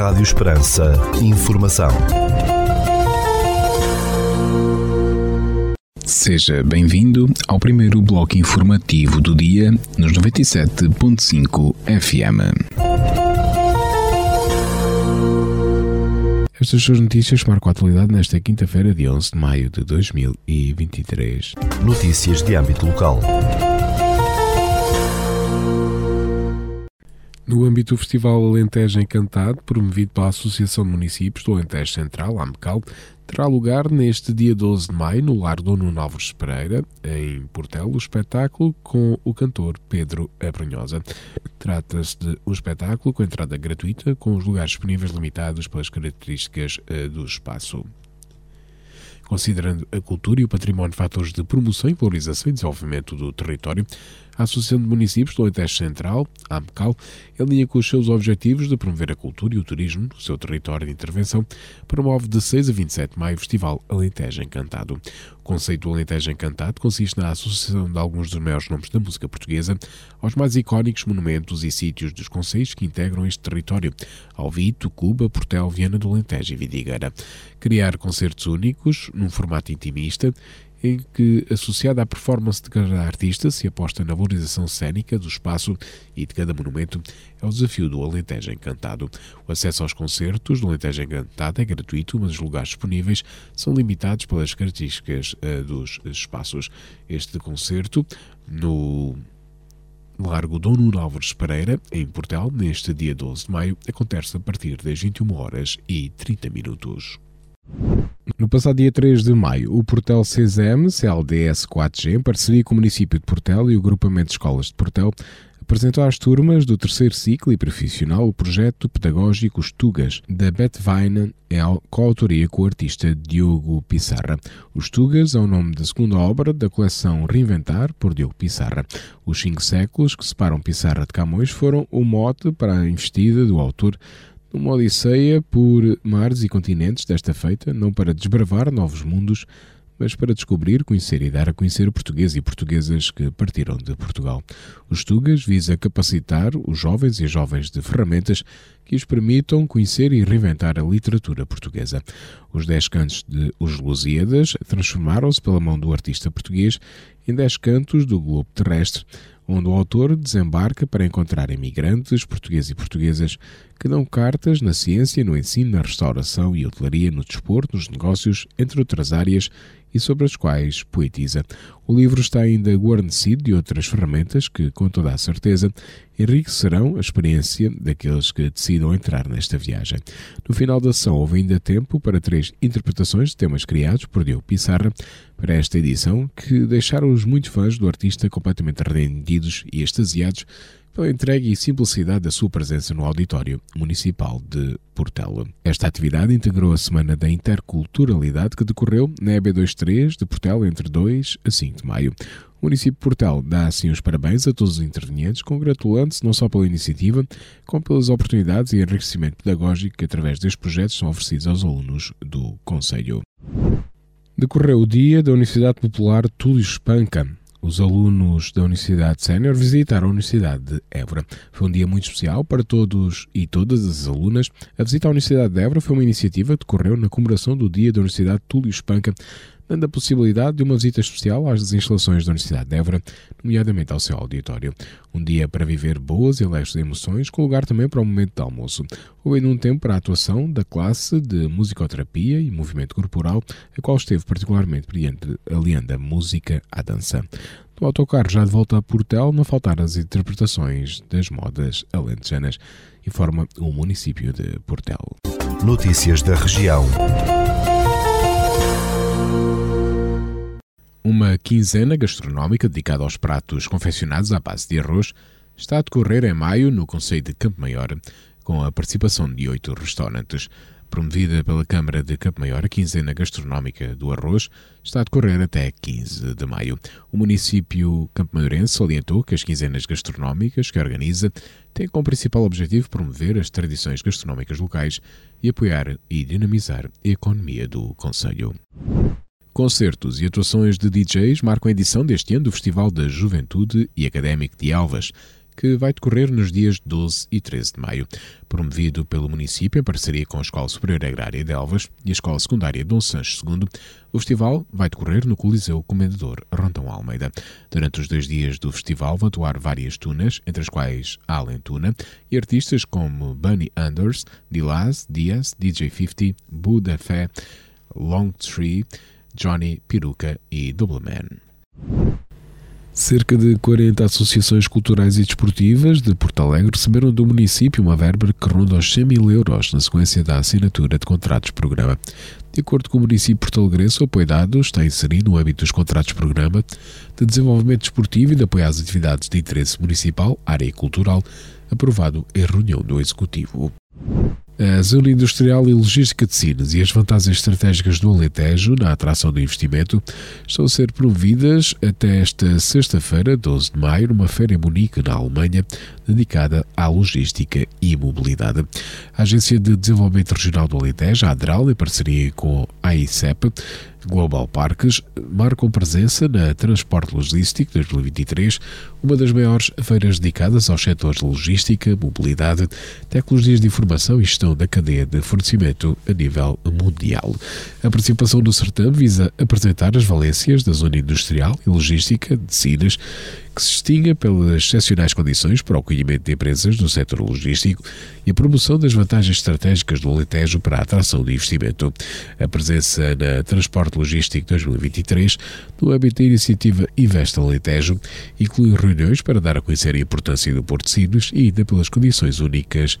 Rádio Esperança. Informação. Seja bem-vindo ao primeiro bloco informativo do dia nos 97.5 FM. Estas suas notícias marcam a atualidade nesta quinta-feira, de 11 de maio de 2023. Notícias de âmbito local. No âmbito do Festival Alentejo Encantado, promovido pela Associação de Municípios do Alentejo Central, AMCAL, terá lugar neste dia 12 de maio, no Lar Dono Novos Pereira, em Portelo, o espetáculo com o cantor Pedro Abrunhosa. Trata-se de um espetáculo com entrada gratuita, com os lugares disponíveis limitados pelas características uh, do espaço. Considerando a cultura e o património fatores de promoção e valorização e desenvolvimento do território, a Associação de Municípios do Alentejo Central, a AMCAL, alinha com os seus objetivos de promover a cultura e o turismo no seu território de intervenção, promove de 6 a 27 de maio o Festival Alentejo Encantado. O conceito do Alentejo Encantado consiste na associação de alguns dos maiores nomes da música portuguesa aos mais icónicos monumentos e sítios dos concelhos que integram este território, Alvito, Cuba, Portel, Viana do Alentejo e Vidigueira. Criar concertos únicos, num formato intimista, em que, associada à performance de cada artista, se aposta na valorização cênica do espaço e de cada monumento, é o desafio do Alentejo Encantado. O acesso aos concertos do Alentejo Encantado é gratuito, mas os lugares disponíveis são limitados pelas características uh, dos espaços. Este concerto, no Largo Dom Nuno Álvares Pereira, em Portel, neste dia 12 de maio, acontece a partir das 21 horas e 30 minutos. No passado dia 3 de maio, o Portel CSM, CLDS 4G, em parceria com o município de Portel e o Grupamento de Escolas de Portel, apresentou às turmas do terceiro ciclo e profissional o projeto pedagógico Estugas, da Betvine, é coautoria com o artista Diogo Pissarra. Os Tugas é o nome da segunda obra da coleção Reinventar, por Diogo Pissarra. Os cinco séculos que separam Pissarra de Camões foram o mote para a investida do autor numa odisseia por mares e continentes desta feita, não para desbravar novos mundos, mas para descobrir, conhecer e dar a conhecer o português e portuguesas que partiram de Portugal. Os Tugas visa capacitar os jovens e jovens de ferramentas que os permitam conhecer e reinventar a literatura portuguesa. Os Dez Cantos de Os Lusíadas transformaram-se pela mão do artista português em Dez Cantos do Globo Terrestre, onde o autor desembarca para encontrar imigrantes portugueses e portuguesas que dão cartas na ciência, no ensino, na restauração e hotelaria, no desporto, nos negócios, entre outras áreas, e sobre as quais poetiza. O livro está ainda guarnecido de outras ferramentas que, com toda a certeza, enriquecerão a experiência daqueles que decidam entrar nesta viagem. No final da sessão, houve ainda tempo para três interpretações de temas criados por Diogo Pissarra para esta edição, que deixaram os muitos fãs do artista completamente rendidos e extasiados pela entrega e simplicidade da sua presença no Auditório Municipal de Portela. Esta atividade integrou a Semana da Interculturalidade que decorreu na EB23 de Portela entre 2 a 5 de maio. O município de Portel dá assim os parabéns a todos os intervenientes, congratulando-se não só pela iniciativa, como pelas oportunidades e enriquecimento pedagógico que através destes projetos são oferecidos aos alunos do Conselho. Decorreu o dia da Universidade Popular Túlio Espanca, os alunos da Universidade Sénior visitaram a Universidade de Évora. Foi um dia muito especial para todos e todas as alunas. A visita à Universidade de Évora foi uma iniciativa que decorreu na comemoração do Dia da Universidade Túlio Espanca, dando a possibilidade de uma visita especial às instalações da Universidade de Évora, nomeadamente ao seu auditório. Um dia para viver boas e leves emoções, com lugar também para o momento de almoço. Houve ainda um tempo para a atuação da classe de musicoterapia e movimento corporal, a qual esteve particularmente brilhante, aliando a música à dança. No autocarro já de volta a Portel, não faltaram as interpretações das modas alentejanas, informa o município de Portel. Notícias da região. Quinzena gastronómica dedicada aos pratos confeccionados à base de arroz está a decorrer em maio no Conselho de Campo Maior, com a participação de oito restaurantes. Promovida pela Câmara de Campo Maior, a quinzena gastronómica do arroz está a decorrer até 15 de maio. O município campo-maiorense salientou que as quinzenas gastronómicas que organiza têm como principal objetivo promover as tradições gastronómicas locais e apoiar e dinamizar a economia do Conselho. Concertos e atuações de DJs marcam a edição deste ano do Festival da Juventude e Académico de Alvas, que vai decorrer nos dias 12 e 13 de maio. Promovido pelo município em parceria com a Escola Superior Agrária de Elvas e a Escola Secundária Dom Sancho II, o festival vai decorrer no Coliseu Comendador Rondão Almeida. Durante os dois dias do festival vão atuar várias tunas, entre as quais Alan Tuna, e artistas como Bunny Anders, Dilaz, Diaz, DJ 50, Buda Fé, Long Tree, Johnny Peruca e Double Man. Cerca de 40 associações culturais e desportivas de Porto Alegre receberam do município uma verba que ronda os 100 mil euros na sequência da assinatura de contratos-programa. De acordo com o município portalegrense, o apoio dado está inserido no âmbito dos contratos-programa de desenvolvimento desportivo e de apoio às atividades de interesse municipal, área cultural, aprovado em reunião do Executivo. A zona industrial e logística de Sines e as vantagens estratégicas do Alentejo na atração do investimento estão a ser promovidas até esta sexta-feira, 12 de maio, numa feira em Munique, na Alemanha, dedicada à logística e mobilidade. A Agência de Desenvolvimento Regional do Alentejo, a ADRAL, em parceria com a AICEP, Global Parques marcam presença na Transporte Logístico 2023, uma das maiores feiras dedicadas aos setores logística, mobilidade, tecnologias de informação e gestão da cadeia de fornecimento a nível mundial. A participação do certame visa apresentar as valências da zona industrial e logística de Sines, que se distinga pelas excepcionais condições para o acolhimento de empresas do setor logístico e a promoção das vantagens estratégicas do Alentejo para a atração de investimento. A presença na Transporte Logístico 2023, no âmbito da iniciativa Invest Alentejo, inclui reuniões para dar a conhecer a importância do Porto de Sines e ainda pelas condições únicas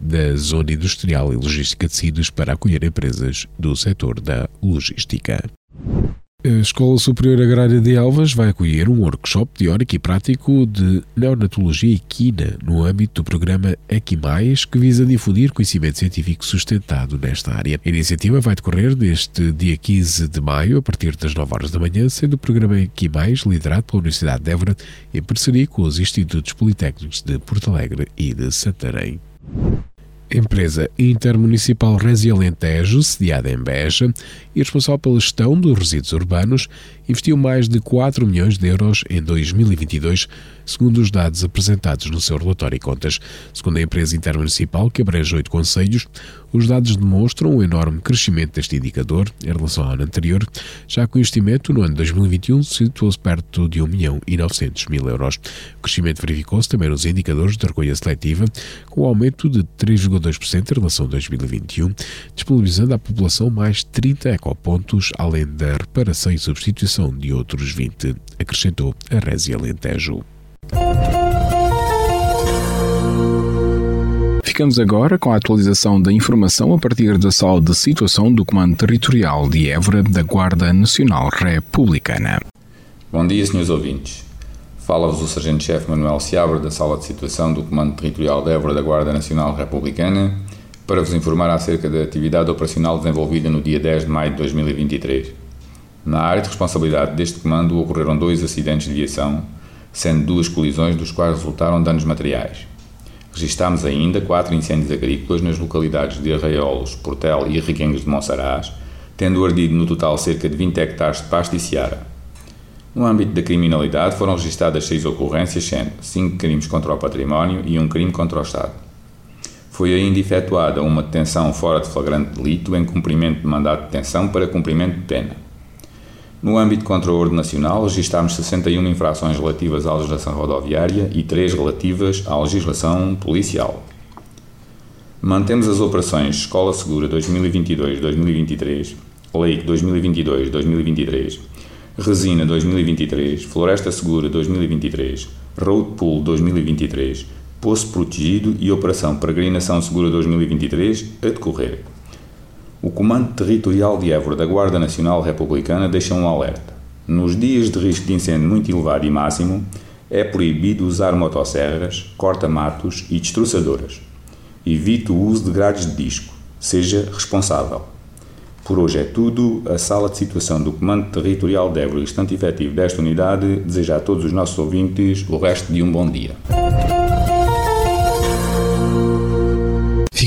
da zona industrial e logística de Sines para acolher empresas do setor da logística. A Escola Superior Agrária de Elvas vai acolher um workshop teórico e prático de neonatologia equina no âmbito do programa Equimais, que visa difundir conhecimento científico sustentado nesta área. A iniciativa vai decorrer neste dia 15 de maio, a partir das 9 horas da manhã, sendo o programa Equimais liderado pela Universidade de Évora em parceria com os Institutos Politécnicos de Porto Alegre e de Santarém. Empresa intermunicipal Resi Alentejo, sediada em Beja e responsável pela gestão dos resíduos urbanos, investiu mais de 4 milhões de euros em 2022, segundo os dados apresentados no seu relatório e contas. Segundo a empresa intermunicipal, que abrange oito conselhos, os dados demonstram um enorme crescimento deste indicador em relação ao ano anterior, já que o investimento no ano 2021 situou-se perto de 1 milhão e 900 mil euros. O crescimento verificou-se também nos indicadores de recolha seletiva, com um aumento de 3,2% em relação a 2021, disponibilizando à população mais 30 ecopontos, além da reparação e substituição de outros 20, acrescentou a Resi Alentejo. Ficamos agora com a atualização da informação a partir da sala de situação do Comando Territorial de Évora da Guarda Nacional Republicana. Bom dia, senhores ouvintes. Fala-vos o Sargento-Chefe Manuel Seabra da Sala de Situação do Comando Territorial de Évora da Guarda Nacional Republicana para vos informar acerca da atividade operacional desenvolvida no dia 10 de maio de 2023. Na área de responsabilidade deste comando ocorreram dois acidentes de viação, sendo duas colisões dos quais resultaram danos materiais. Registámos ainda quatro incêndios agrícolas nas localidades de Arraiolos, Portel e Reguengos de Monsaraz, tendo ardido no total cerca de 20 hectares de pasto e seara. No âmbito da criminalidade foram registadas seis ocorrências, sendo cinco crimes contra o património e um crime contra o Estado. Foi ainda efetuada uma detenção fora de flagrante delito em cumprimento de mandato de detenção para cumprimento de pena. No âmbito contra a ordem nacional, registámos 61 infrações relativas à legislação rodoviária e 3 relativas à legislação policial. Mantemos as operações Escola Segura 2022-2023, Lei 2022-2023, Resina 2023, Floresta Segura 2023, Road Pool 2023, Poço Protegido e Operação Peregrinação Segura 2023 a decorrer. O Comando Territorial de Évora da Guarda Nacional Republicana deixa um alerta. Nos dias de risco de incêndio muito elevado e máximo, é proibido usar motosserras, corta-matos e destroçadoras. Evite o uso de grades de disco. Seja responsável. Por hoje é tudo. A sala de situação do Comando Territorial de Évora restante efetivo desta unidade deseja a todos os nossos ouvintes o resto de um bom dia.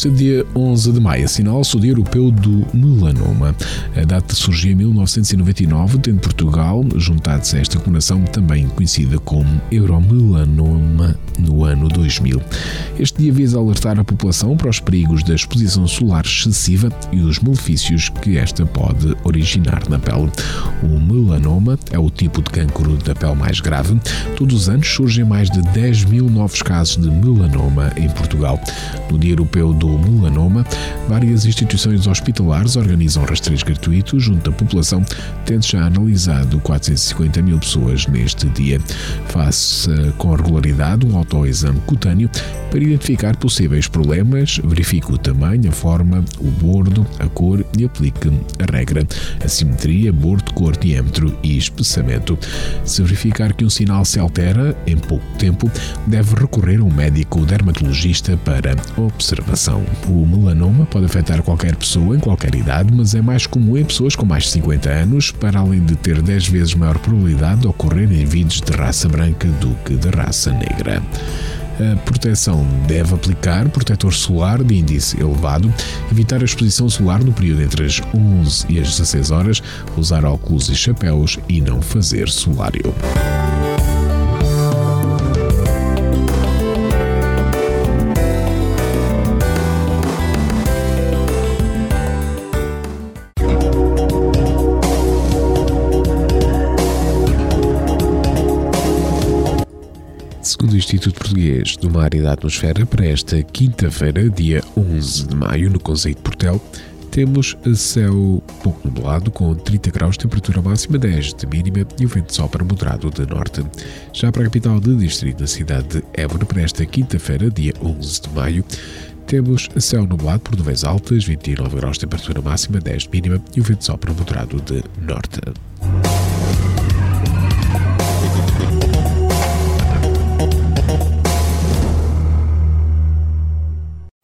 Este dia 11 de maio assinala-se o Dia Europeu do Melanoma. A data surgiu em 1999, tendo Portugal juntado-se a esta comemoração, também conhecida como Euromelanoma, no ano 2000. Este dia visa alertar a população para os perigos da exposição solar excessiva e os malefícios que esta pode originar na pele. O melanoma é o tipo de cancro da pele mais grave. Todos os anos surgem mais de 10 mil novos casos de melanoma em Portugal. No Dia Europeu do Melanoma, várias instituições hospitalares organizam rastreios gratuitos junto à população, tendo já analisado 450 mil pessoas neste dia. Faça com regularidade um autoexame cutâneo para identificar possíveis problemas, verifique o tamanho, a forma, o bordo, a cor e aplique a regra, a simetria, bordo, cor, diâmetro e espessamento. Se verificar que um sinal se altera em pouco tempo, deve recorrer a um médico dermatologista para observação. O melanoma pode afetar qualquer pessoa em qualquer idade, mas é mais comum em pessoas com mais de 50 anos, para além de ter 10 vezes maior probabilidade de ocorrer em vídeos de raça branca do que de raça negra. A proteção deve aplicar protetor solar de índice elevado, evitar a exposição solar no período entre as 11 e as 16 horas, usar óculos e chapéus e não fazer solário. Instituto Português do Mar e da Atmosfera, para esta quinta-feira, dia 11 de maio, no Conselho de Portel, temos céu pouco nublado, com 30 graus, temperatura máxima 10 de mínima e o vento sopra moderado de norte. Já para a capital de distrito, na cidade de Évora, para esta quinta-feira, dia 11 de maio, temos céu nublado por nuvens altas, 29 graus, temperatura máxima 10 de mínima e o vento sopra moderado de norte.